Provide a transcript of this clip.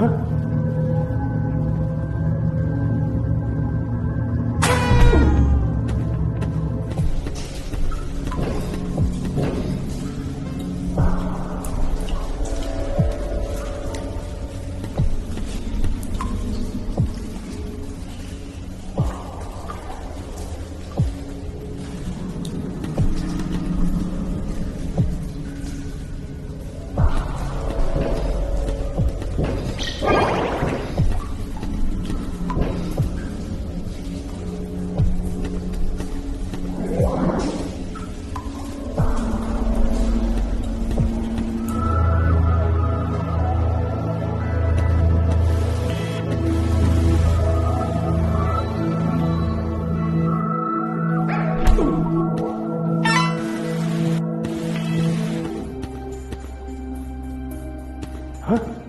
Huh? 啊！